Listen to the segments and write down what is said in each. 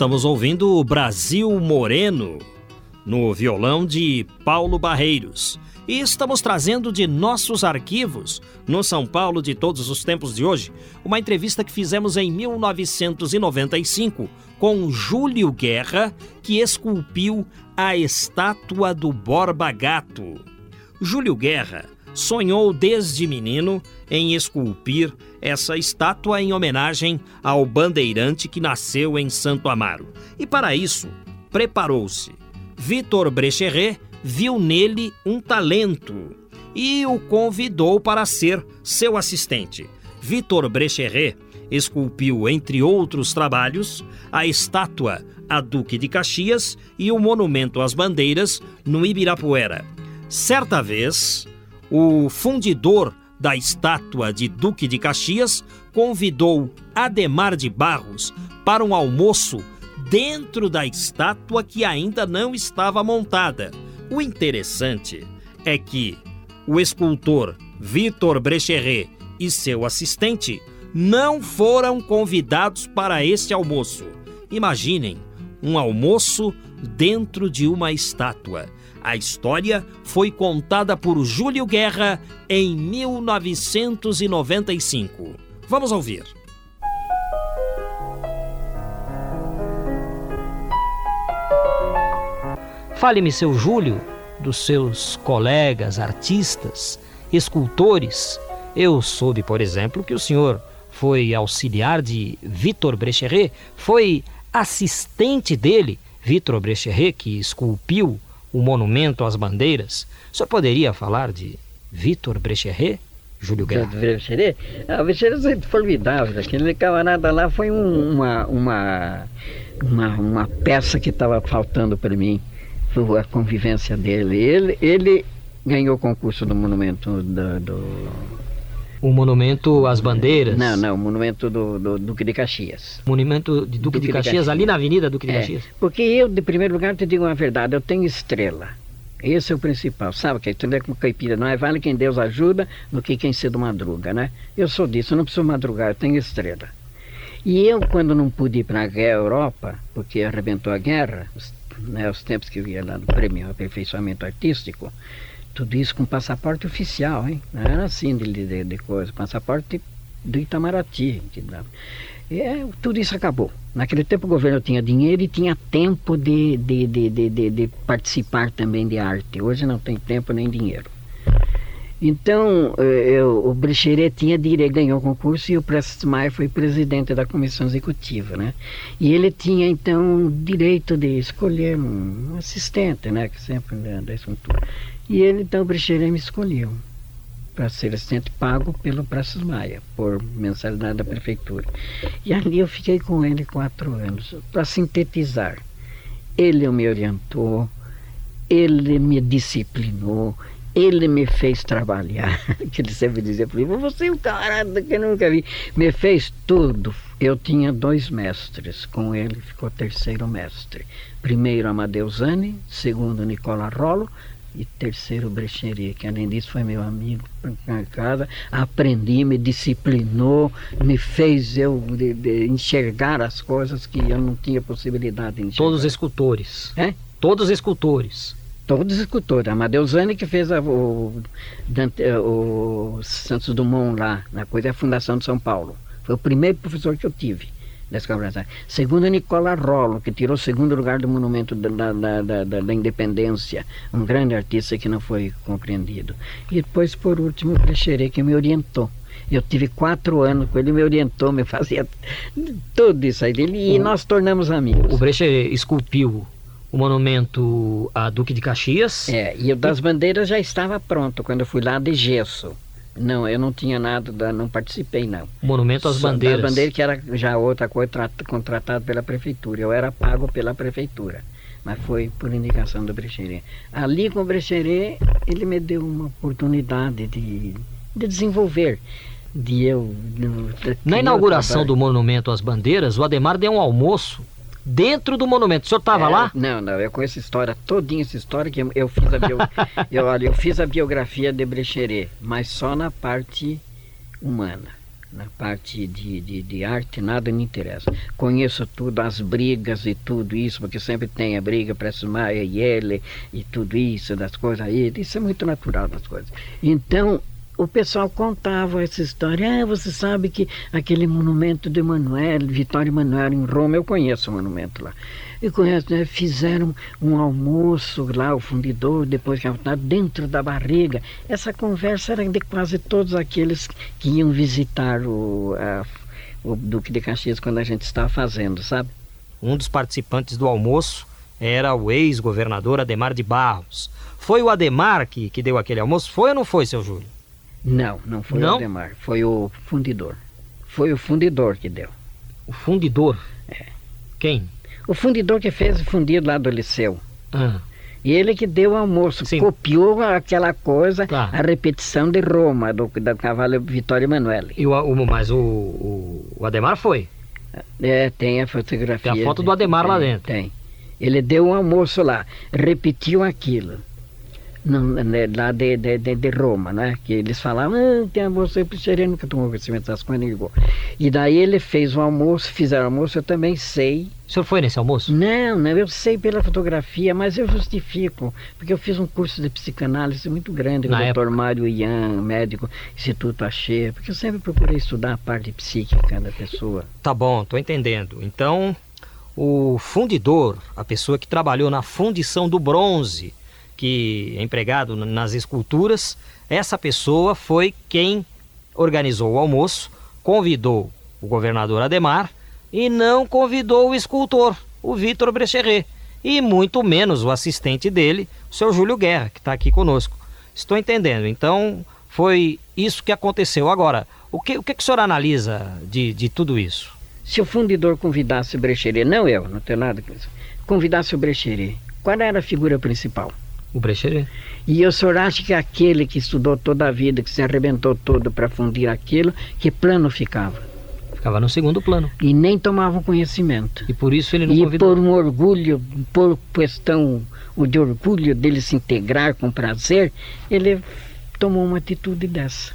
Estamos ouvindo o Brasil Moreno no violão de Paulo Barreiros. E estamos trazendo de nossos arquivos, no São Paulo de todos os tempos de hoje, uma entrevista que fizemos em 1995 com Júlio Guerra, que esculpiu a estátua do Borba Gato. Júlio Guerra sonhou desde menino em esculpir essa estátua em homenagem ao bandeirante que nasceu em Santo Amaro. E para isso, preparou-se. Vitor Brecheret viu nele um talento e o convidou para ser seu assistente. Vitor Brecheret esculpiu, entre outros trabalhos, a estátua a Duque de Caxias e o monumento às bandeiras no Ibirapuera. Certa vez, o fundidor da estátua de Duque de Caxias convidou Ademar de Barros para um almoço dentro da estátua que ainda não estava montada. O interessante é que o escultor Vitor Brecheret e seu assistente não foram convidados para esse almoço. Imaginem um almoço dentro de uma estátua. A história foi contada por Júlio Guerra em 1995. Vamos ouvir. Fale-me, seu Júlio, dos seus colegas artistas, escultores. Eu soube, por exemplo, que o senhor foi auxiliar de Vitor Brecheret, foi assistente dele, Vitor Brecheret, que esculpiu o monumento às bandeiras. Senhor poderia falar de Vitor Brecheret? Júlio Guerra. Brecheret? Ah, Brecheret é formidável. Aquele camarada lá foi um, uma, uma, uma, uma peça que estava faltando para mim. A convivência dele. Ele, ele ganhou o concurso do monumento do o monumento às bandeiras? Não, não, o monumento do, do Duque de Caxias. Monumento de Duque, Duque de, Caxias, de, Caxias, ali na Avenida Duque de é, Caxias? Porque eu, de primeiro lugar, te digo uma verdade, eu tenho estrela. Esse é o principal, sabe? Que tu é como caipira, não é vale quem Deus ajuda do que quem cedo madruga, né? Eu sou disso, eu não preciso madrugar, eu tenho estrela. E eu, quando não pude ir para a Europa, porque arrebentou a guerra, os, né, os tempos que eu ia lá no prêmio Aperfeiçoamento Artístico, tudo isso com passaporte oficial, hein? Não era assim de, de, de coisa, passaporte do Itamaraty. E, é, tudo isso acabou. Naquele tempo o governo tinha dinheiro e tinha tempo de, de, de, de, de participar também de arte. Hoje não tem tempo nem dinheiro. Então, eh, eu, o Brecheret tinha direito, ganhou o concurso e o Prestes Maia foi presidente da comissão executiva, né? E ele tinha, então, direito de escolher um assistente, né? Que sempre da, da estrutura. E ele, então, o Brecheret me escolheu para ser assistente pago pelo Praças Maia, por mensalidade da prefeitura. E ali eu fiquei com ele quatro anos. Para sintetizar, ele me orientou, ele me disciplinou, ele me fez trabalhar. que ele sempre dizia para mim, você é um camarada que eu nunca vi. Me fez tudo. Eu tinha dois mestres, com ele ficou terceiro mestre. Primeiro Amadeusani, segundo Nicola Rolo, e terceiro Brecheria, que além disso foi meu amigo em casa, aprendi, me disciplinou, me fez eu de, de enxergar as coisas que eu não tinha possibilidade de enxergar. Todos escultores. É? Todos escultores. Todos escultores. Amadeusani que fez a, o, Dante, o Santos Dumont lá, na coisa da Fundação de São Paulo. Foi o primeiro professor que eu tive da Segundo Nicola Rollo, que tirou o segundo lugar do Monumento da, da, da, da, Independência, um grande artista que não foi compreendido. E depois, por último, o Brecheret, que me orientou. Eu tive quatro anos com ele, me orientou, me fazia tudo isso aí dele, e nós tornamos amigos. O Brecheret esculpiu o monumento a Duque de Caxias. É, e o das bandeiras já estava pronto quando eu fui lá de gesso. Não, eu não tinha nada, da, não participei não. Monumento às Só bandeiras. Da bandeira que era já outra coisa trat- contratado pela prefeitura. Eu era pago pela prefeitura, mas foi por indicação do Brecheret. Ali com o Brecheret, ele me deu uma oportunidade de, de desenvolver, de eu... no- de- Na inauguração do monumento às bandeiras, o Ademar deu um almoço dentro do monumento. O senhor estava É, lá? Não, não, eu conheço a história, todinha essa história, que eu, eu fiz a bio, eu, olha, eu fiz a biografia de Brecheret, mas só na parte humana. Na parte de, de, de arte, nada me interessa. Conheço tudo, as brigas e tudo isso, porque sempre tem a briga para Maia e ele, e tudo isso, das coisas aí. Isso é muito natural das coisas. Então, o pessoal contava essa história. Ah, você sabe que aquele monumento de Emanuel, Vitório Emanuel em Roma, eu conheço o monumento lá. Eu conheço, né? Fizeram um almoço lá, o fundidor, depois que estava dentro da barriga. Essa conversa era de quase todos aqueles que iam visitar o, a- o Duque de Caxias quando a gente estava fazendo, sabe? Um dos participantes do almoço era o ex-governador Ademar de Barros. Foi o Ademar que, que deu aquele almoço? Foi ou não foi, seu Júlio? Não, não foi Não? o Ademar, foi o fundidor. Foi o fundidor que deu. O fundidor? Quem? O fundidor que fez o fundido lá do Liceu. Ah, E ele que deu o almoço, Sim. copiou aquela coisa, Tá. a repetição de Roma, do, do cavalo Vitório Emanuele. e o, o- mas o, o, o Ademar foi. É, tem a fotografia. Tem a foto do Ademar lá Tem, dentro. Tem. Ele deu um almoço lá, repetiu aquilo. Né, lá de, de, de, de Roma, né? Que eles falavam, ah, tem almoço, eu Picheri nunca tomou conhecimento das coisas, ligou. E daí ele fez o almoço, fizeram almoço, eu também sei. O senhor foi nesse almoço? Não, não, eu sei pela fotografia, mas eu justifico, porque eu fiz um curso de psicanálise muito grande com Na o Dr. Mário Ian, médico, Instituto Axê, porque eu sempre procurei estudar a parte psíquica da pessoa. Tá bom, tô entendendo. Então, o fundidor, a pessoa que trabalhou na fundição do bronze, que é empregado nas esculturas, essa pessoa foi quem organizou o almoço, convidou o governador Ademar e não convidou o escultor, o Vitor Brecheret, e muito menos o assistente dele, o seu Júlio Guerra, que está aqui conosco. Estou entendendo. Então, foi isso que aconteceu. Agora, o que, o que, que o senhor analisa de, de tudo isso? Se o fundidor convidasse o Brecheret, não eu, não tenho nada com isso, convidasse o Brecheret, qual era a figura principal? O Brecheret. E o senhor acha que aquele que estudou toda a vida, que se arrebentou todo para fundir aquilo, que plano ficava? Ficava no segundo plano. E nem tomava conhecimento. E por isso ele não E convidou. por um orgulho, por questão o de orgulho dele se integrar com prazer, ele tomou uma atitude dessa.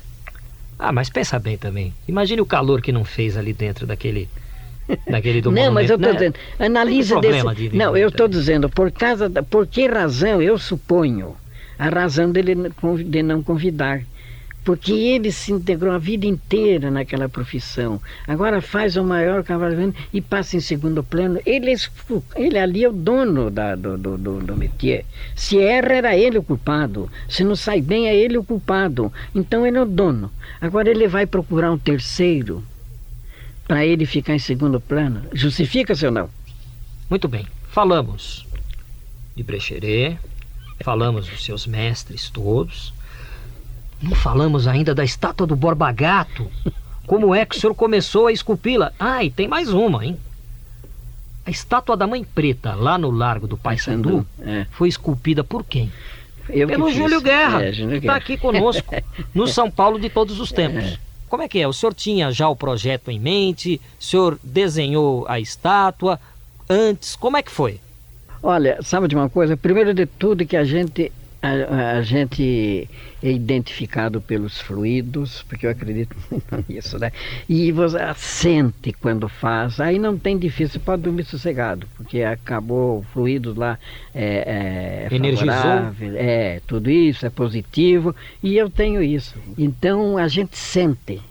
Ah, mas pensa bem também. Imagine o calor que não fez ali dentro daquele. Daquele do não, mas eu estou né? dizendo, problema desse. de não, eu estou dizendo, por causa da, por que razão eu suponho a razão dele de não convidar. Porque ele se integrou a vida inteira naquela profissão. Agora faz o maior cavalo e passa em segundo plano. Ele, é ele ali é o dono da, do, do, do, do métier. Se erra, era ele o culpado. Se não sai bem, é ele o culpado. Então ele é o dono. Agora ele vai procurar um terceiro para ele ficar em segundo plano. Justifica-se ou não? Muito bem. Falamos de Brecheret, falamos dos seus mestres todos. Não falamos ainda da estátua do Borba Gato. Como é que o senhor começou a esculpi-la? Ah, e tem mais uma, hein? A estátua da Mãe Preta, lá no Largo do Paissandu, É. foi esculpida por quem? Eu que Pelo. Júlio Guerra, É, Júlio está Guerra. aqui conosco, no São Paulo de todos os tempos. Como é que é? O senhor tinha já o projeto em mente? O senhor desenhou a estátua antes? Como é que foi? Olha, sabe de uma coisa? Primeiro de tudo que a gente a, a gente é identificado pelos fluidos, porque eu acredito muito nisso, né? E você sente quando faz, aí não tem difícil, pode dormir sossegado, porque acabou fluidos lá, é, é favorável, é, tudo isso é positivo, e eu tenho isso. Então a gente sente,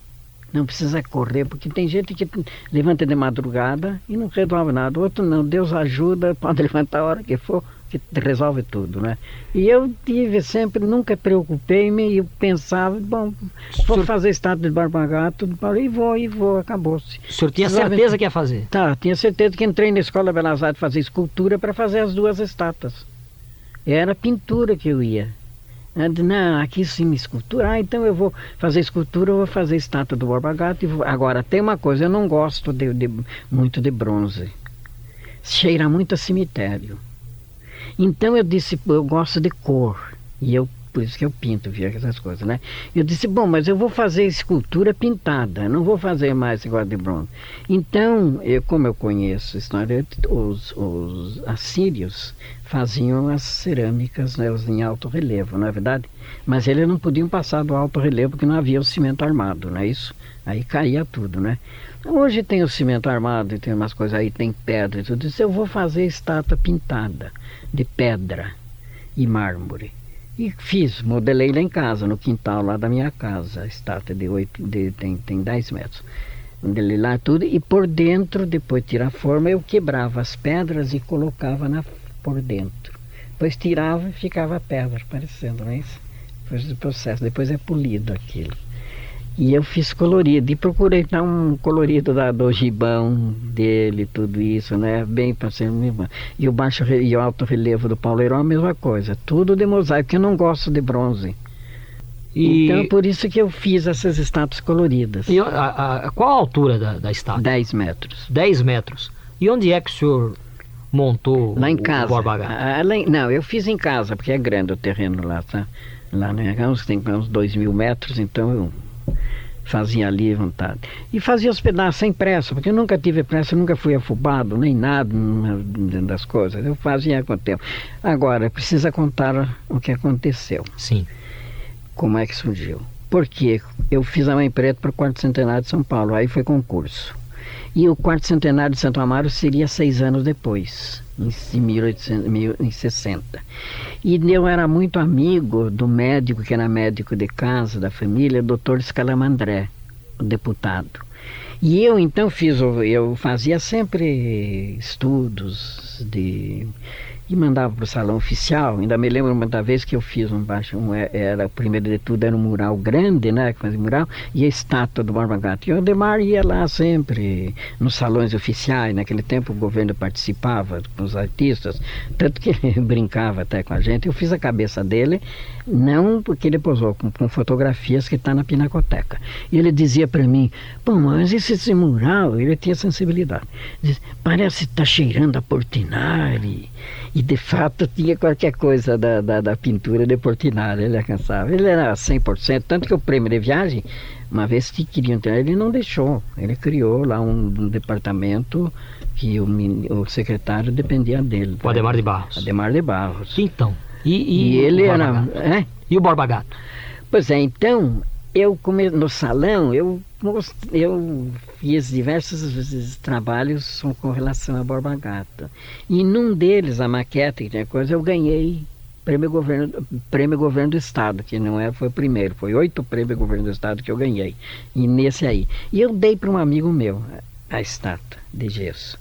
não precisa correr, porque tem gente que levanta de madrugada e não resolve nada. Outro não, Deus ajuda, pode levantar a hora que for, que resolve tudo, né? E eu tive sempre, nunca preocupei-me e eu pensava, bom, vou senhor... fazer estátua de Barbagato, e vou, e vou, acabou-se. O senhor tinha certeza que ia fazer? Tá, tinha certeza que entrei na Escola Belas Artes fazer escultura para fazer as duas estátuas. Era pintura que eu ia. Não, aqui sim escultura. Ah, então eu vou fazer escultura, eu vou fazer estátua do Borba Gato. Vou... Agora, tem uma coisa, eu não gosto de, de, muito de bronze. Cheira muito a cemitério. Então eu disse, eu gosto de cor. E eu por isso que eu pinto, via essas coisas, né? Eu disse, bom, mas eu vou fazer escultura pintada, não vou fazer mais igual de bronze. Então, eu, como eu conheço história, os, os assírios faziam as cerâmicas né, em alto relevo, não é verdade? Mas eles não podiam passar do alto relevo porque não havia o cimento armado, não é isso? Aí caía tudo, né? Hoje tem o cimento armado e tem umas coisas aí, tem pedra e tudo isso. Eu vou fazer estátua pintada de pedra e mármore. E fiz, modelei lá em casa, no quintal lá da minha casa, a estátua de 8, de, tem, tem 10 metros. Modelei lá tudo e por dentro, depois de tirar a forma, eu quebrava as pedras e colocava na, por dentro. Depois tirava e ficava a pedra aparecendo, não é isso? Depois do processo, depois é polido aquilo. E eu fiz colorido e procurei dar um colorido da, do gibão dele, tudo isso, né? Bem para ser E o baixo e o alto relevo do Paulo Heron, a mesma coisa. Tudo de mosaico, que eu não gosto de bronze. E... Então, por isso que eu fiz essas estátuas coloridas. E a, a, qual a altura da, da estátua? 10 metros. 10 metros. E onde é que o senhor montou lá em casa. o ah, lá em, Não, eu fiz em casa, porque é grande o terreno lá, tá? Lá né, tem uns 2 mil metros, então eu fazia ali à vontade. E fazia os pedaços sem pressa, porque eu nunca tive pressa, nunca fui afobado, nem nada das coisas. Eu fazia com o tempo. Agora, precisa contar o que aconteceu. Sim. Como é que surgiu. Porque eu fiz a mãe preta para o quarto centenário de São Paulo, aí foi concurso. E o quarto centenário de Santo Amaro seria seis anos depois, em 1860. E eu era muito amigo do médico, que era médico de casa da família, doutor Scalamandré, o deputado. E eu então fiz, eu fazia sempre estudos de e mandava para o salão oficial. Ainda me lembro uma da vez que eu fiz um baixo, um, é, era, primeiro de tudo era um mural grande, né, que fazia mural, e a estátua do Borba Gato. E o Ademar ia lá sempre, nos salões oficiais, naquele tempo o governo participava com os artistas, tanto que ele brincava até com a gente. Eu fiz a cabeça dele, não porque ele posou com, com fotografias que está na Pinacoteca. E ele dizia para mim, pô, mas esse, esse mural, ele tinha sensibilidade. Diz, parece estar tá cheirando a Portinari. E de fato tinha qualquer coisa da, da, da pintura de Portinari, ele alcançava. Ele era 100%, tanto que o prêmio de viagem, uma vez que queriam ter, ele não deixou. Ele criou lá um, um departamento que o, o, secretário dependia dele. O Ademar de Barros. Ademar de Barros. Então, e, e, e ele era... É? E o Borba Gato? Pois é, então, eu come... no salão, eu eu fiz diversos trabalhos com relação a Borba Gato. E num deles, a maquete, que coisa, eu ganhei prêmio governo, prêmio governo do estado, que não é, foi o primeiro, foi oito prêmios governo do estado que eu ganhei. E nesse aí. E eu dei para um amigo meu a estátua de gesso.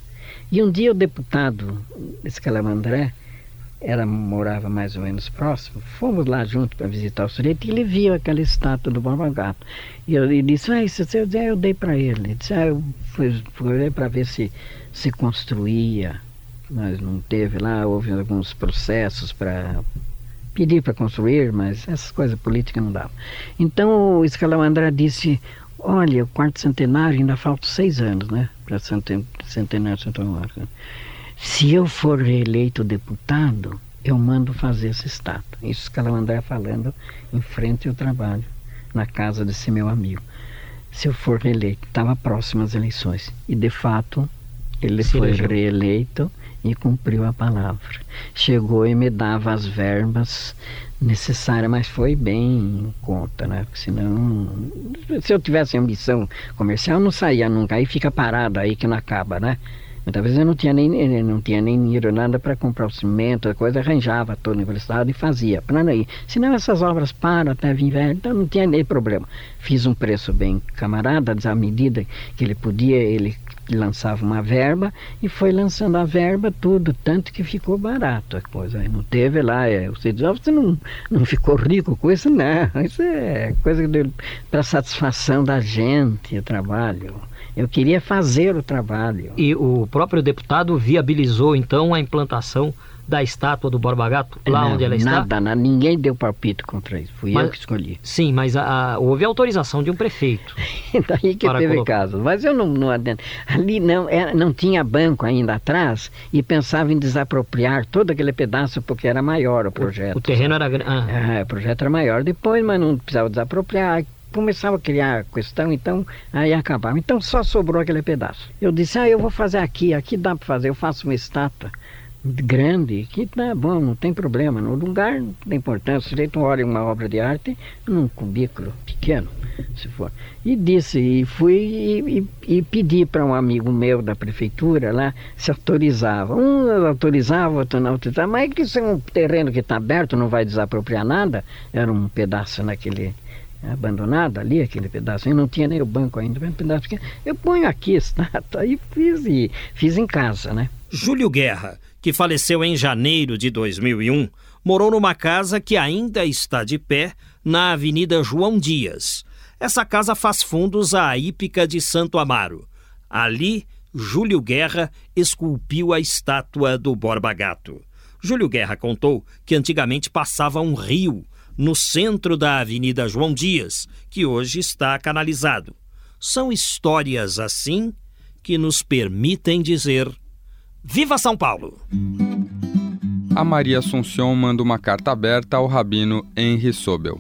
E um dia o deputado Escalamandré era, morava mais ou menos próximo, fomos lá junto para visitar o sujeito e ele viu aquela estátua do Borba Gato. E ele disse, ah, isso eu, eu dei para ele. Ele disse, ah, eu fui, fui para ver se se construía, mas não teve lá, houve alguns processos para pedir para construir, mas essas coisas políticas não davam. Então o Escalamandra disse, olha, o quarto centenário ainda falta seis anos, né, para centenário de Santo Amaro. Se eu for reeleito deputado, eu mando fazer essa estátua. Isso que ela andar falando em frente ao trabalho, na casa desse meu amigo. Se eu for reeleito, estava próximo às eleições. E de fato, ele Se foi elegeu. reeleito e cumpriu a palavra. Chegou e me dava as verbas necessárias, mas foi bem em conta, né? Porque senão, se eu tivesse ambição comercial, não saía nunca. Aí fica parado aí que não acaba, né? Muitas vezes eu não tinha nem, não tinha nem dinheiro nada para comprar o cimento, a coisa, arranjava toda a universidade e fazia, não ir. Senão essas obras param até vir velho, então não tinha nem problema. Fiz um preço bem camarada, à medida que ele podia, ele lançava uma verba e foi lançando a verba tudo, tanto que ficou barato a coisa. Não teve lá, você diz, você não, não ficou rico com isso? Não, isso é coisa para satisfação da gente, o trabalho. Eu queria fazer o trabalho. E o próprio deputado viabilizou então a implantação da estátua do Borba Gato, lá não, onde ela está? Nada, nada, ninguém deu palpite contra isso. Fui mas, eu que escolhi. Sim, mas a, a, houve autorização de um prefeito. Daí que teve colocar. caso. Mas eu não, não ali não, era, não tinha banco ainda atrás e pensava em desapropriar todo aquele pedaço porque era maior o projeto. O, o terreno era grande. Ah. É, o projeto era maior. Depois, mas não precisava desapropriar começava a criar questão, então aí acabava. Então só sobrou aquele pedaço. Eu disse, ah, eu vou fazer aqui, aqui dá para fazer, eu faço uma estátua grande, que tá bom, não tem problema. No lugar não tem importância. Se tu olha uma obra de arte num cubículo pequeno, se for. E disse, e fui e, e, e pedi para um amigo meu da prefeitura lá se autorizava. Um autorizava, outro não autorizava. Mas é que isso é um terreno que está aberto, não vai desapropriar nada. Era um pedaço naquele abandonado ali, aquele pedaço, não tinha nem o banco ainda, um pedaço pequeno. Eu ponho aqui estátua, aí fiz, e, fiz em casa, né? Júlio Guerra que faleceu em janeiro de 2001, morou numa casa que ainda está de pé na Avenida João Dias. Essa casa faz fundos à hípica de Santo Amaro. Ali, Júlio Guerra esculpiu a estátua do Borba Gato. Júlio Guerra contou que antigamente passava um rio no centro da Avenida João Dias, que hoje está canalizado. São histórias assim que nos permitem dizer Viva São Paulo! A Maria Assunção manda uma carta aberta ao rabino Henry Sobel.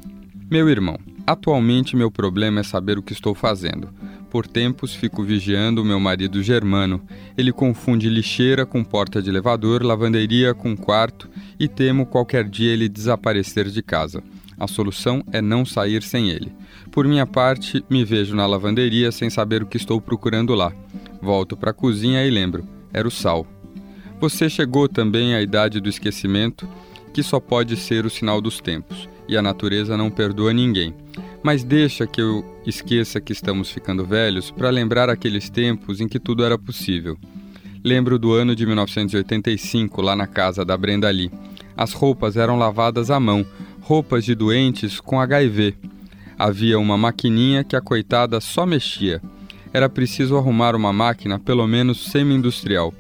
Meu irmão, atualmente meu problema é saber o que estou fazendo. Por tempos fico vigiando meu marido germano. Ele confunde lixeira com porta de elevador, lavanderia com quarto e temo qualquer dia ele desaparecer de casa. A solução é não sair sem ele. Por minha parte, me vejo na lavanderia sem saber o que estou procurando lá. Volto para a cozinha e lembro: era o sal. Você chegou também à idade do esquecimento, que só pode ser o sinal dos tempos, e a natureza não perdoa ninguém. Mas deixa que eu esqueça que estamos ficando velhos para lembrar aqueles tempos em que tudo era possível. Lembro do ano de 1985, lá na casa da Brenda Lee. As roupas eram lavadas à mão, roupas de doentes com HIV. Havia uma maquininha que a coitada só mexia. Era preciso arrumar uma máquina, pelo menos semi-industrial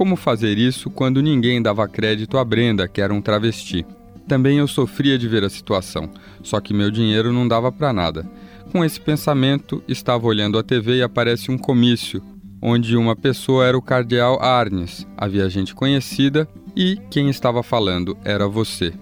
como fazer isso quando ninguém dava crédito a Brenda, que era um travesti? Também eu sofria de ver a situação, só que meu dinheiro não dava para nada. Com esse pensamento, estava olhando a TV e aparece um comício, onde uma pessoa era o cardeal Arnes, havia gente conhecida, e quem estava falando era você.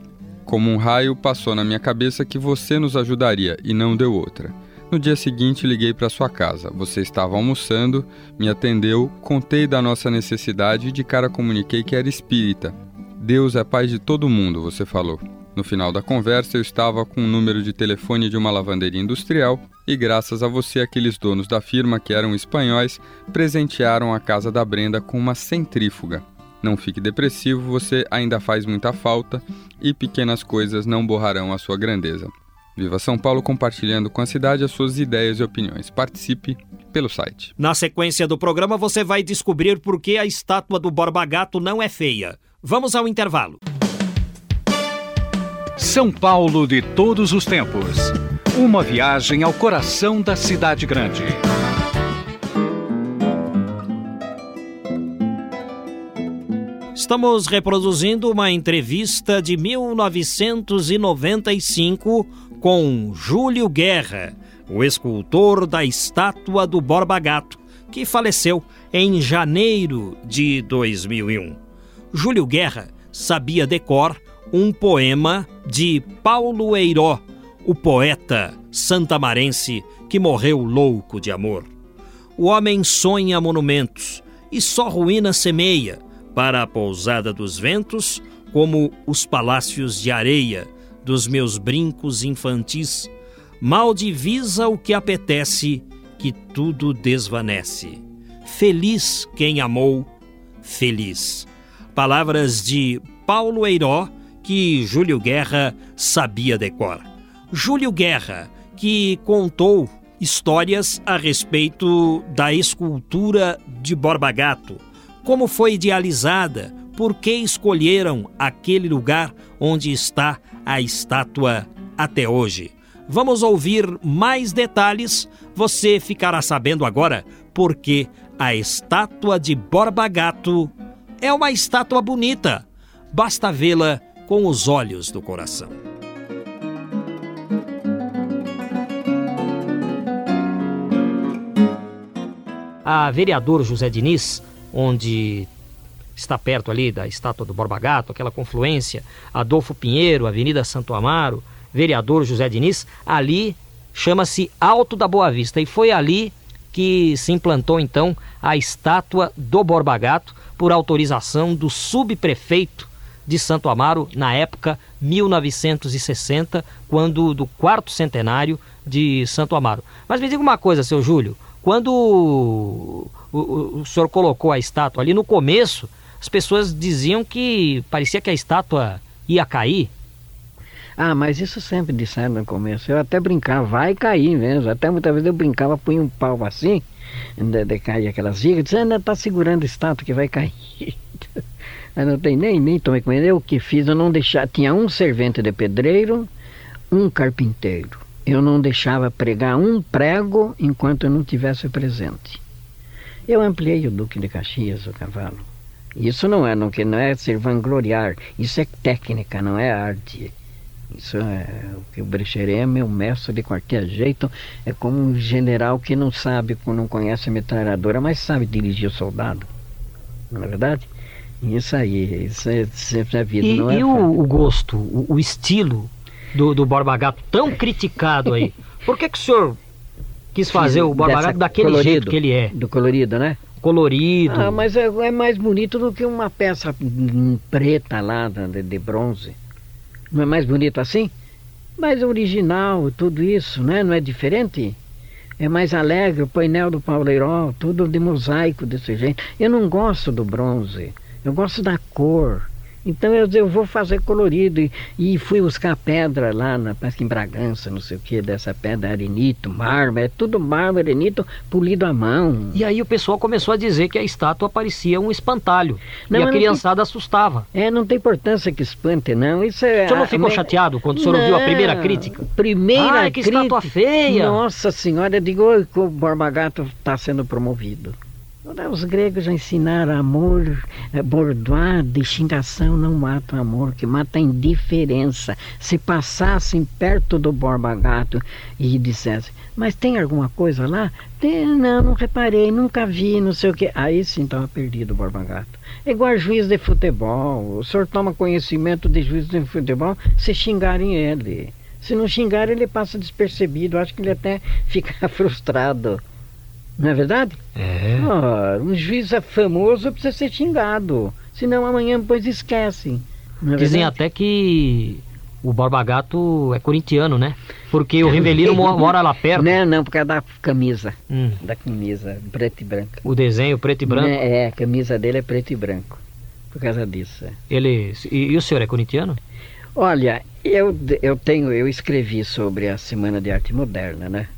Como um raio, passou na minha cabeça que você nos ajudaria e não deu outra. No dia seguinte, liguei para sua casa. Você estava almoçando, me atendeu, contei da nossa necessidade e de cara comuniquei que era espírita. Deus é pai de todo mundo, você falou. No final da conversa, eu estava com o número de telefone de uma lavanderia industrial e, graças a você, aqueles donos da firma, que eram espanhóis, presentearam a casa da Brenda com uma centrífuga. Não fique depressivo, você ainda faz muita falta e pequenas coisas não borrarão a sua grandeza. Viva São Paulo compartilhando com a cidade as suas ideias e opiniões. Participe pelo site. Na sequência do programa você vai descobrir por que a estátua do Borba Gato não é feia. Vamos ao intervalo. São Paulo de todos os tempos. Uma viagem ao coração da cidade grande. Estamos reproduzindo uma entrevista de 1995 com Júlio Guerra, o escultor da estátua do Borba Gato, que faleceu em janeiro de 2001. Júlio Guerra sabia decor um poema de Paulo Eiró, o poeta santamarense que morreu louco de amor. O homem sonha monumentos e só ruína semeia para a pousada dos ventos, como os palácios de areia dos meus brincos infantis, mal divisa o que apetece, que tudo desvanece. Feliz quem amou feliz. Palavras de Paulo Eiró, que Júlio Guerra sabia decor. Júlio Guerra, que contou histórias a respeito da escultura de Borba Gato, como foi idealizada, por que escolheram aquele lugar onde está a estátua até hoje. Vamos ouvir mais detalhes. Você ficará sabendo agora por que a estátua de Borba Gato é uma estátua bonita. Basta vê-la com os olhos do coração. A vereador José Diniz, onde está perto ali da estátua do Borba Gato, aquela confluência, Adolfo Pinheiro, Avenida Santo Amaro, vereador José Diniz, ali chama-se Alto da Boa Vista e foi ali que se implantou então a estátua do Borba Gato por autorização do subprefeito de Santo Amaro na época 1960, quando do quarto centenário de Santo Amaro. Mas me diga uma coisa, seu Júlio, quando o, o, o senhor colocou a estátua ali no começo, as pessoas diziam que parecia que a estátua ia cair. Ah, mas isso sempre disseram no começo. Eu até brincava, vai cair mesmo. Até muitas vezes eu brincava, punha um pau assim, de, de cair aquelas vigas, dizendo, ah, tá segurando estátua que vai cair. Mas não tem nem, nem tomei com ele. Eu que fiz, eu não deixava. Tinha um servente de pedreiro, um carpinteiro eu não deixava pregar um prego enquanto eu não tivesse presente. Eu ampliei o Duque de Caxias, o cavalo. Isso não é, não, que não é ser vangloriar, isso é técnica, não é arte. Isso é o que o Brecheret é meu mestre de qualquer jeito. É como um general que não sabe, não conhece a metralhadora, mas sabe dirigir o soldado. Não é verdade? Isso aí, isso é sempre a vida. E, não é e o, o, gosto, o, o estilo do, do Borba Gato tão criticado aí. Por que, que o senhor quis fazer o Borba Gato daquele colorido, jeito que ele é? Do colorido, né? Colorido. Ah, mas é, é mais bonito do que uma peça preta lá de, de bronze. Não é mais bonito assim? Mas original, tudo isso, né? Não é diferente? É mais alegre, o painel do Pauleiró, tudo de mosaico desse jeito. Eu não gosto do bronze, eu gosto da cor. Então eu, eu vou fazer colorido. E, e fui buscar pedra lá, na, parece que em Bragança, não sei o que, dessa pedra, arenito, mármore, é tudo mármore, arenito, polido à mão. E aí o pessoal começou a dizer que a estátua parecia um espantalho. Não, e a criançada tem... assustava. É, não tem importância que espante, não. Isso é, o senhor não ficou a... chateado quando o senhor não, ouviu a primeira crítica? Primeira Ai, que crítica. estátua feia! Nossa senhora, eu digo que o Borba Gato está sendo promovido. Os gregos já ensinaram amor, é, bordoada e xingação não mata o amor, que mata a indiferença. Se passassem perto do Borba Gato e dissessem, mas tem alguma coisa lá? Tem, não, não reparei, nunca vi, não sei o que. Aí sim estava perdido o Borba Gato. É igual juiz de futebol. O senhor toma conhecimento de juiz de futebol se xingarem ele. Se não xingar, ele passa despercebido. Acho que ele até fica frustrado. Não é verdade? É. Um juiz é famoso precisa ser xingado. Senão amanhã depois esquecem. É Dizem até que o Borba Gato é corintiano, né? Porque o Rivelino mora lá perto. Não, não, por causa da camisa. Hum. Da camisa, preto e branco. O desenho preto e branco? É, a camisa dele é preto e branco. Por causa disso. É. Ele. E, e o senhor é corintiano? Olha, eu, eu tenho, eu escrevi sobre a Semana de Arte Moderna, né?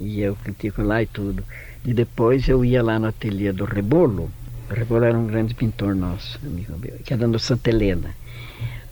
E eu critico lá e tudo. E depois eu ia lá no ateliê do Rebolo. O Rebolo era um grande pintor nosso, amigo meu, que era no Santa Helena.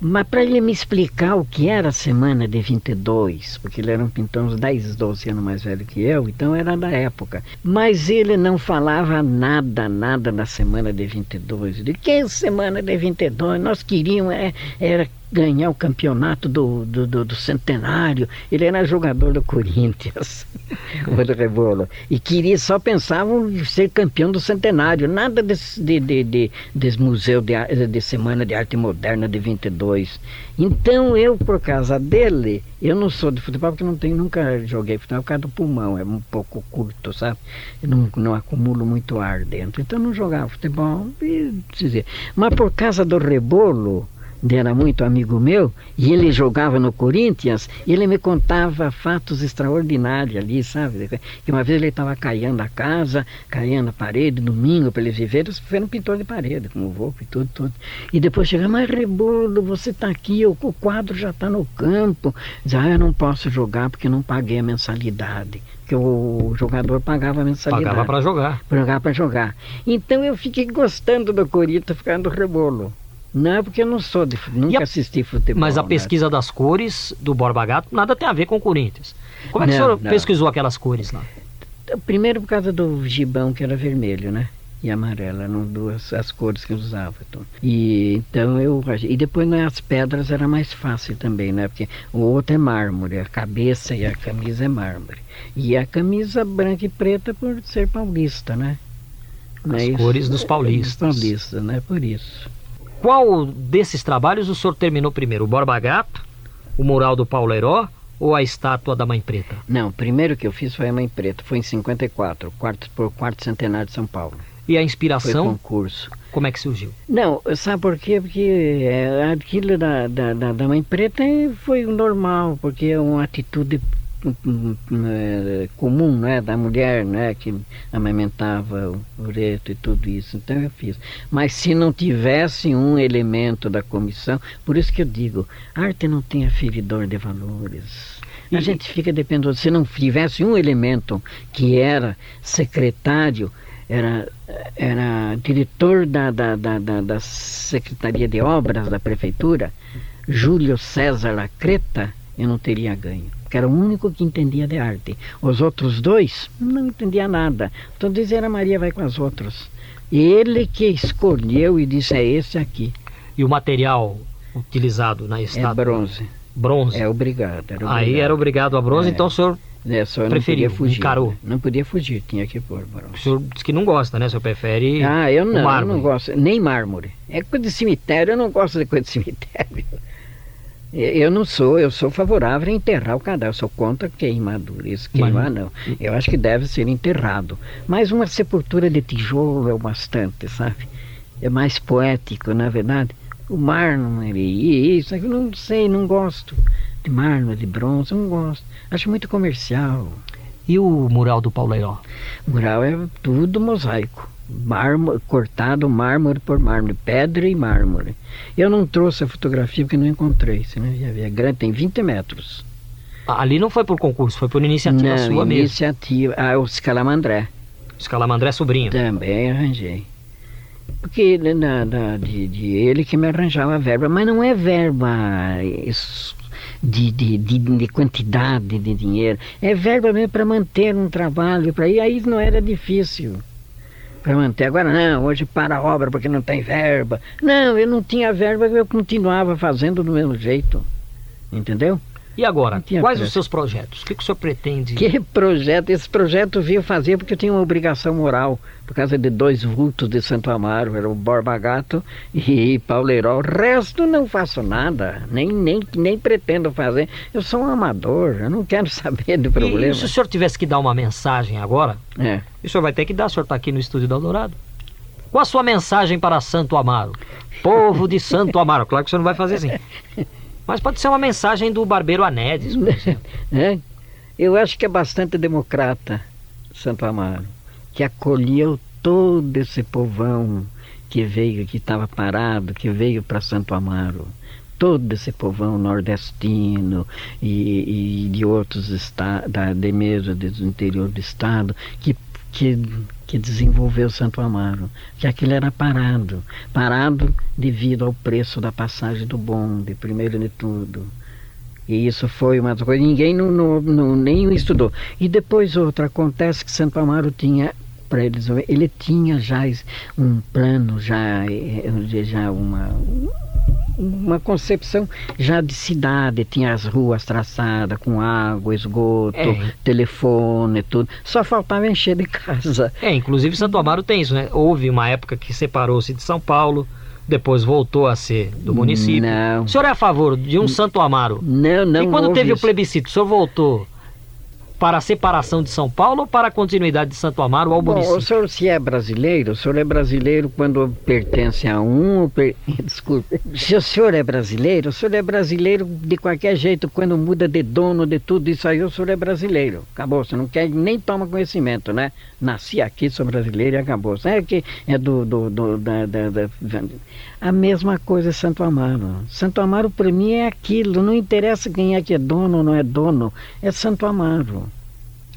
Mas para ele me explicar o que era a semana de 22, porque ele era um pintor uns 10, 12 anos mais velho que eu, então era da época. Mas ele não falava nada, nada da semana de 22. De que é semana de 22? Nós queríamos, é, era ganhar o campeonato do, do, do, do centenário. Ele era jogador do Corinthians, o Rebolo. E queria, só pensava em ser campeão do centenário. Nada desse, de, de, de, desse museu de, de Semana de Arte Moderna de 22. Então eu, por causa dele, eu não sou de futebol porque não tenho, nunca joguei futebol por causa do pulmão, é um pouco curto, sabe? Eu não, não acumulo muito ar dentro. Então eu não jogava futebol, e dizer. Mas por causa do Rebolo, era muito amigo meu, e ele jogava no Corinthians, e ele me contava fatos extraordinários ali, sabe? Que uma vez ele estava caindo a casa, caindo a parede, domingo, para eles viverem, foi um pintor de parede, com o Volpe e tudo, tudo. E depois chega, mas Rebolo, você está aqui, o, quadro já está no campo. Diz, ah, eu não posso jogar porque não paguei a mensalidade que o jogador pagava a mensalidade. Pagava para jogar. Pagava para jogar. Então eu fiquei gostando do Corinthians, ficando rebolo. Não, é porque eu não sou de nunca a, assisti futebol. Mas a né? pesquisa das cores do Borba Gato nada tem a ver com o Corinthians. Como é que não, o senhor não. pesquisou aquelas cores lá? Primeiro por causa do gibão que era vermelho, né? E amarelo, eram duas as cores que eu usava. Então. E então eu e depois né, as pedras era mais fácil também, né? Porque o outro é mármore, a cabeça e a camisa é mármore. E a camisa branca e preta por ser paulista, né? As Mas, cores dos paulistas. Paulistas, né? Por isso. Qual desses trabalhos o senhor terminou primeiro? O Borba Gato, o mural do Paulo Heró ou a estátua da Mãe Preta? Não, o primeiro que eu fiz foi a Mãe Preta, foi em 54, quarto, por quarto centenário de São Paulo. E a inspiração? Foi concurso. Como é que surgiu? Não, sabe por quê? Porque é, aquilo da, da, da, Mãe Preta foi normal, porque é uma atitude comum né, da mulher né, que amamentava o ureto e tudo isso. Então eu fiz. Mas se não tivesse um elemento da comissão, por isso que eu digo, arte não tem aferidor de valores. A gente fica dependendo. Se não tivesse um elemento que era secretário, era, era diretor da, da, da, da, da Secretaria de Obras da Prefeitura, Júlio César Lacreta, eu não teria ganho que era o único que entendia de arte. Os outros dois não entendia nada. Então dizia, Maria vai com as outras. Ele que escolheu e disse, é esse aqui. E o material utilizado na estátua? É bronze. Bronze? É obrigado. Era obrigado. Aí era obrigado a bronze, é. então o senhor é, só preferiu, não fugir, encarou? Não podia fugir, tinha que pôr bronze. O senhor disse que não gosta, né? O senhor prefere Ah, eu não, eu não gosto, nem mármore. É coisa de cemitério, eu não gosto de coisa de cemitério. Eu não sou, eu sou favorável a enterrar o cadáver, eu sou contra queimadura. Isso queimar não. Eu acho que deve ser enterrado. Mas uma sepultura de tijolo é o bastante, sabe? É mais poético, na é verdade. O mármore e isso, eu não sei, não gosto. De mármore, de bronze, não gosto. Acho muito comercial. E o mural do Paulo Airó? O mural é tudo mosaico mármore, cortado mármore por mármore, pedra e mármore. Eu não trouxe a fotografia porque não encontrei, senão ia ver. É grande, tem 20 metros. Ah, ali não foi por concurso, foi por iniciativa não, sua mesmo. iniciativa. Ah, o Escalamandré. Escalamandré sobrinho. Também arranjei. Porque na, na, de, de, ele que me arranjava verba, mas não é verba isso, de, de, de, de, quantidade de dinheiro, é verba mesmo para manter um trabalho, para aí não era difícil para manter. Agora não, hoje para a obra porque não tem verba. Não, eu não tinha verba, eu continuava fazendo do mesmo jeito. Entendeu? E agora, quais pressa. os seus projetos? O que, que o senhor pretende? Que projeto? Esse projeto veio fazer porque eu tinha uma obrigação moral, por causa de dois vultos de Santo Amaro, era o Borba Gato e Pauleiró. O resto não faço nada, nem, nem, nem pretendo fazer. Eu sou um amador, eu não quero saber do problema. E se o senhor tivesse que dar uma mensagem agora, é. o senhor vai ter que dar, o senhor está aqui no estúdio do Eldorado. Qual a sua mensagem para Santo Amaro? Povo de Santo Amaro. Claro que o senhor não vai fazer assim. Mas pode ser uma mensagem do Barbeiro Anedes. É, eu acho que é bastante democrata Santo Amaro, que acolheu todo esse povão que veio, que estava parado, que veio para Santo Amaro. Todo esse povão nordestino e, e de outros estados, de mesmo do interior do estado, que que, que desenvolveu Santo Amaro, que aquilo era parado, parado devido ao preço da passagem do bonde, primeiro de tudo. E isso foi uma coisa, ninguém não, não, não, nem estudou. E depois outra, acontece que Santo Amaro tinha para eles, ele tinha já um plano, já, eh, já uma, uma concepção já de cidade, tinha as ruas traçadas com água, esgoto, é. telefone, tudo. Só faltava encher de casa. É, inclusive Santo Amaro tem isso, né? Houve uma época que separou-se de São Paulo, depois voltou a ser do município. Não. O senhor é a favor de um Santo Amaro? Não, não. E quando teve isso. o plebiscito, o senhor voltou para a separação de São Paulo ou para a continuidade de Santo Amaro ao Bom, município? o senhor se é brasileiro, o senhor é brasileiro quando pertence a um... Per... Desculpe. Se o senhor é brasileiro, o senhor é brasileiro de qualquer jeito, quando muda de dono, de tudo isso aí, o senhor é brasileiro. Acabou, você não quer nem toma conhecimento, né? Nasci aqui, sou brasileiro e acabou. É que é do... do, do da, da, da... A mesma coisa é Santo Amaro. Santo Amaro para mim é aquilo, não interessa quem é que é dono ou não é dono, é Santo Amaro.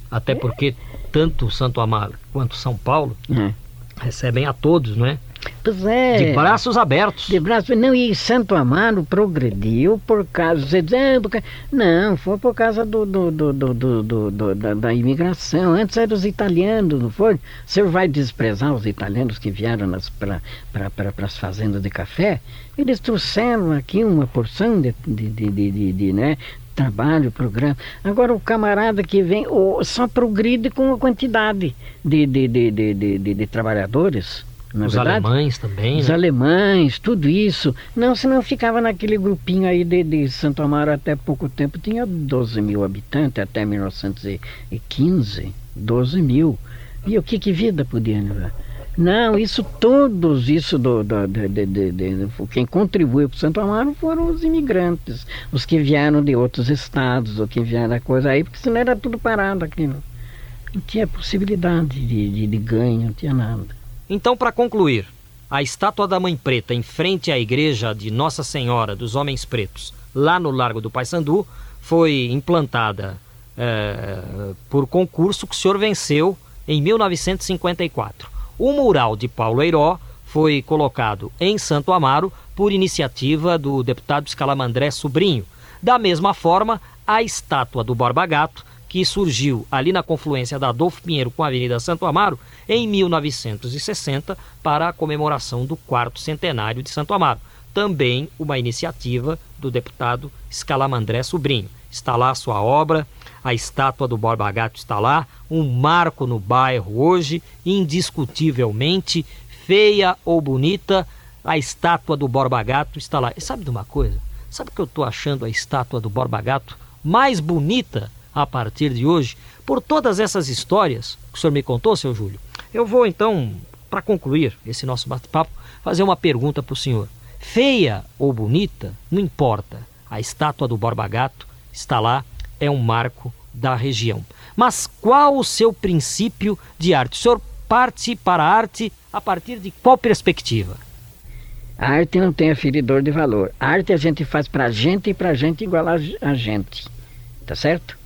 Até porque tanto Santo Amaro quanto São Paulo É. recebem a todos, não é? Pois é. De braços abertos. De braço, não, e Santo Amaro progrediu por causa. Você diz, ah, por Não, foi por causa do, do, do, do, do- do- da, da imigração. Antes eram os italianos, não foi? O senhor vai desprezar os italianos que vieram para pra, as fazendas de café? Eles trouxeram aqui uma porção de, de, de, de, de- de, né, trabalho, programa. Agora o camarada que vem o- só progride com a quantidade de, de, de, de, de, de- de trabalhadores. É Os verdade? alemães também, Os né? alemães, tudo isso. Não, senão ficava naquele grupinho aí de, de Santo Amaro até pouco tempo. Tinha 12 mil habitantes, até 1915. 12 mil. E o que, que vida podia levar? Não, isso todos, isso do, do- de, de, de- quem contribuiu para Santo Amaro foram os imigrantes, os que vieram de outros estados, ou que vieram da coisa aí, porque senão era tudo parado aqui. Não, não tinha possibilidade de, ganho, não tinha nada. Então, para concluir, a estátua da Mãe Preta em frente à igreja de Nossa Senhora dos Homens Pretos, lá no Largo do Paissandu, foi implantada eh, por concurso que o senhor venceu em 1954. O mural de Paulo Eiró foi colocado em Santo Amaro por iniciativa do deputado Escalamandré Sobrinho. Da mesma forma, a estátua do Borba Gato, que surgiu ali na confluência da Adolfo Pinheiro com a Avenida Santo Amaro em 1960 para a comemoração do quarto centenário de Santo Amaro. Também uma iniciativa do deputado Escalamandré Sobrinho. Está lá a sua obra, a estátua do Borba Gato está lá, um marco no bairro hoje, indiscutivelmente, feia ou bonita, a estátua do Borba Gato está lá. E sabe de uma coisa? Sabe que eu estou achando a estátua do Borba Gato mais bonita a partir de hoje? Por todas essas histórias que o senhor me contou, seu Júlio. Eu vou então, para concluir esse nosso bate-papo, fazer uma pergunta para o senhor. Feia ou bonita, não importa. A estátua do Borba Gato está lá, é um marco da região. Mas qual o seu princípio de arte? O senhor parte para a arte a partir de qual perspectiva? A arte não tem aferidor de valor. A arte a gente faz pra gente e pra gente igual a, a gente. Tá certo?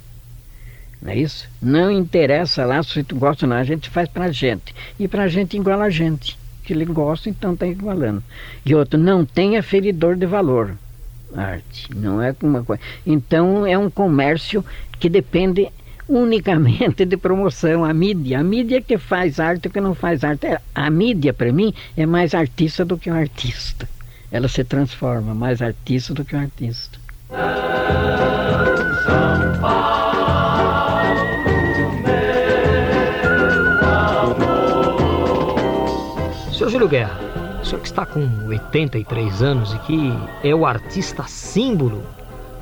Não é isso? Não interessa lá se tu gosta ou não, a gente faz pra gente. E pra gente igual a gente. Que ele gosta, então tá igualando. E outro, não tem aferidor de valor. Arte. Não é uma coisa. Então é um comércio que depende unicamente de promoção, a mídia. A mídia que faz arte o que não faz arte. É, A mídia, para mim, é mais artista do que um artista. Ela se transforma mais artista do que um artista. Senhor Júlio Guerra, senhor que está com 83 anos e que é o artista símbolo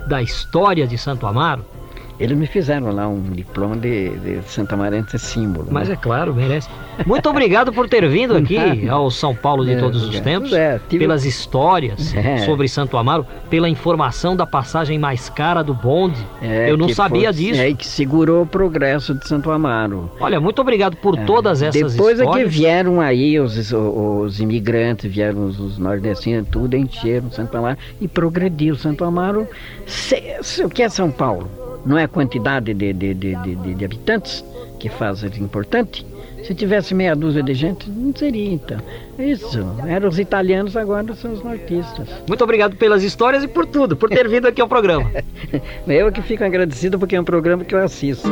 da história de Santo Amaro, Eles me fizeram lá um diploma de, de Santa Maria símbolo. mas né? é claro, merece. Muito obrigado por ter vindo aqui ao São Paulo de É, todos os é. tempos, É, tive- pelas histórias É. sobre Santo Amaro, pela informação da passagem mais cara do bonde. É, Eu não sabia foi- disso. É, que segurou o progresso de Santo Amaro. Olha, muito obrigado por É. todas essas Depois histórias. é que vieram aí os, os, os imigrantes, vieram os, os nordestinos, tudo encheram Santo Amaro e progrediu Santo Amaro. Se- se- o que é São Paulo? Não é a quantidade de, de, de, de, de- de habitantes que faz é importante? Se tivesse meia dúzia de gente, não seria então. Isso, eram os italianos, agora são os nortistas. Muito obrigado pelas histórias e por tudo, por ter vindo aqui ao programa. Eu que fico agradecido porque é um programa que eu assisto.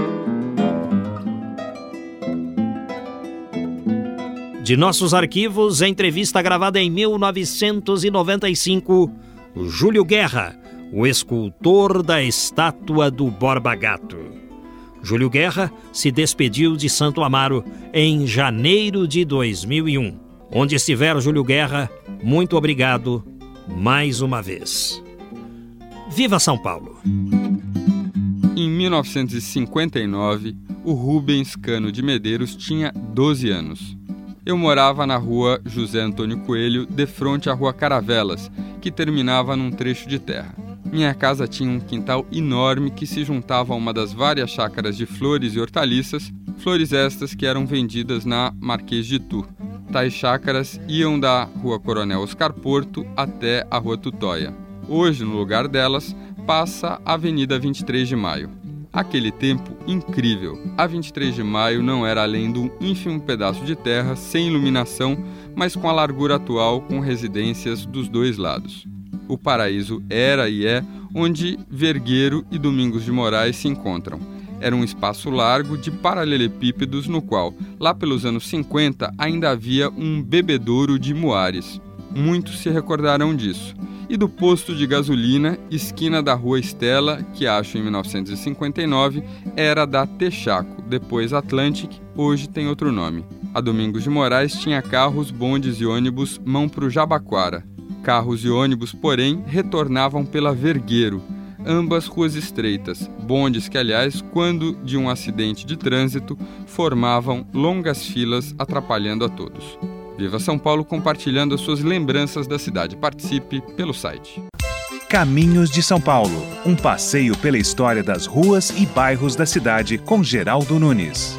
De nossos arquivos, entrevista gravada em 1995, o Júlio Guerra, o escultor da estátua do Borba Gato. Júlio Guerra se despediu de Santo Amaro em janeiro de 2001. Onde estiver Júlio Guerra, muito obrigado mais uma vez. Viva São Paulo! Em 1959, o Rubens Cano de Medeiros tinha 12 anos. Eu morava na rua José Antônio Coelho, de frente à rua Caravelas, que terminava num trecho de terra. Minha casa tinha um quintal enorme que se juntava a uma das várias chácaras de flores e hortaliças, flores estas que eram vendidas na Marquês de Tu. Tais chácaras iam da Rua Coronel Oscar Porto até a Rua Tutóia. Hoje, no lugar delas, passa a Avenida 23 de Maio. Aquele tempo incrível. A 23 de Maio não era além de um ínfimo pedaço de terra sem iluminação, mas com a largura atual com residências dos dois lados. O paraíso era e é onde Vergueiro e Domingos de Moraes se encontram. Era um espaço largo de paralelepípedos no qual, lá pelos anos 50, ainda havia um bebedouro de muares. Muitos se recordarão disso. E do posto de gasolina, esquina da Rua Estela, que acho em 1959, era da Texaco, depois Atlantic, hoje tem outro nome. A Domingos de Moraes tinha carros, bondes e ônibus mão para o Jabaquara, Carros e ônibus, porém, retornavam pela Vergueiro, ambas ruas estreitas, bondes que, aliás, quando de um acidente de trânsito, formavam longas filas atrapalhando a todos. Viva São Paulo compartilhando as suas lembranças da cidade. Participe pelo site. Caminhos de São Paulo, um passeio pela história das ruas e bairros da cidade com Geraldo Nunes.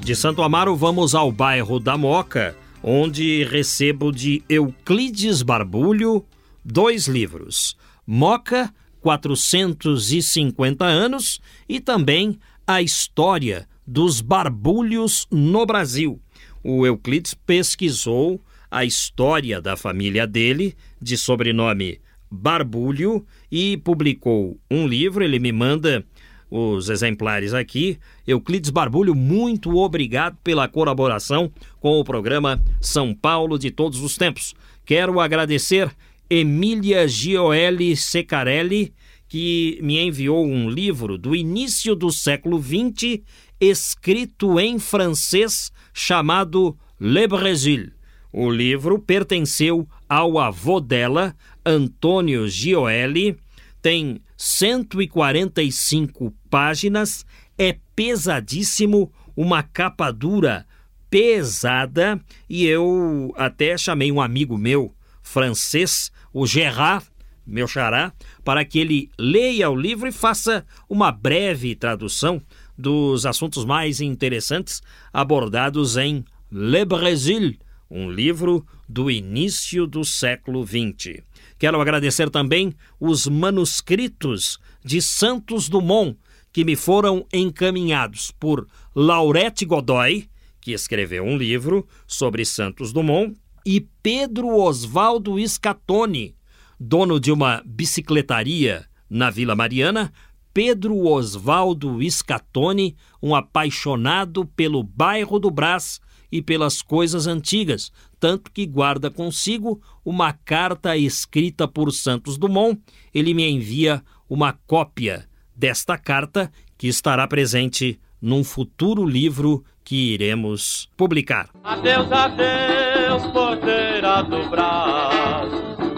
De Santo Amaro vamos ao bairro da Moca, onde recebo de Euclides Barbulho dois livros: Moca, 450 anos, e também A História dos Barbulhos no Brasil. O Euclides pesquisou a história da família dele, de sobrenome Barbulho, e publicou um livro. Ele me manda os exemplares aqui. Euclides Barbulho, muito obrigado pela colaboração com o programa São Paulo de Todos os Tempos. Quero agradecer Emília Gioeli Secarelli, que me enviou um livro do início do século XX, escrito em francês, chamado Le Brésil. O livro pertenceu ao avô dela, Antônio Gioeli, tem 145 páginas, é pesadíssimo, uma capa dura pesada, e eu até chamei um amigo meu, francês, o Gerard, meu xará, para que ele leia o livro e faça uma breve tradução dos assuntos mais interessantes abordados em Le Brésil, um livro do início do século XX. Quero agradecer também os manuscritos de Santos Dumont, que me foram encaminhados por Laurette Godoy, que escreveu um livro sobre Santos Dumont, e Pedro Osvaldo Scatoni, dono de uma bicicletaria na Vila Mariana, Pedro Osvaldo Scatoni, um apaixonado pelo bairro do Brás e pelas coisas antigas, tanto que guarda consigo uma carta escrita por Santos Dumont. Ele me envia uma cópia desta carta que estará presente num futuro livro que iremos publicar. Adeus, adeus, porteira do Brás.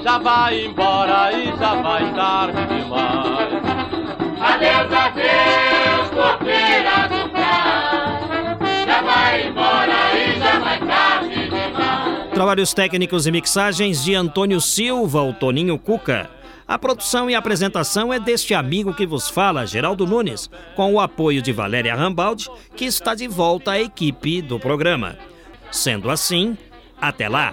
Já vai embora e já vai tarde demais. Adeus, adeus, porteira do Trabalhos técnicos e mixagens de Antônio Silva, o Toninho Cuca. A produção e apresentação é deste amigo que vos fala, Geraldo Nunes, com o apoio de Valéria Rambaldi, que está de volta à equipe do programa. Sendo assim, até lá!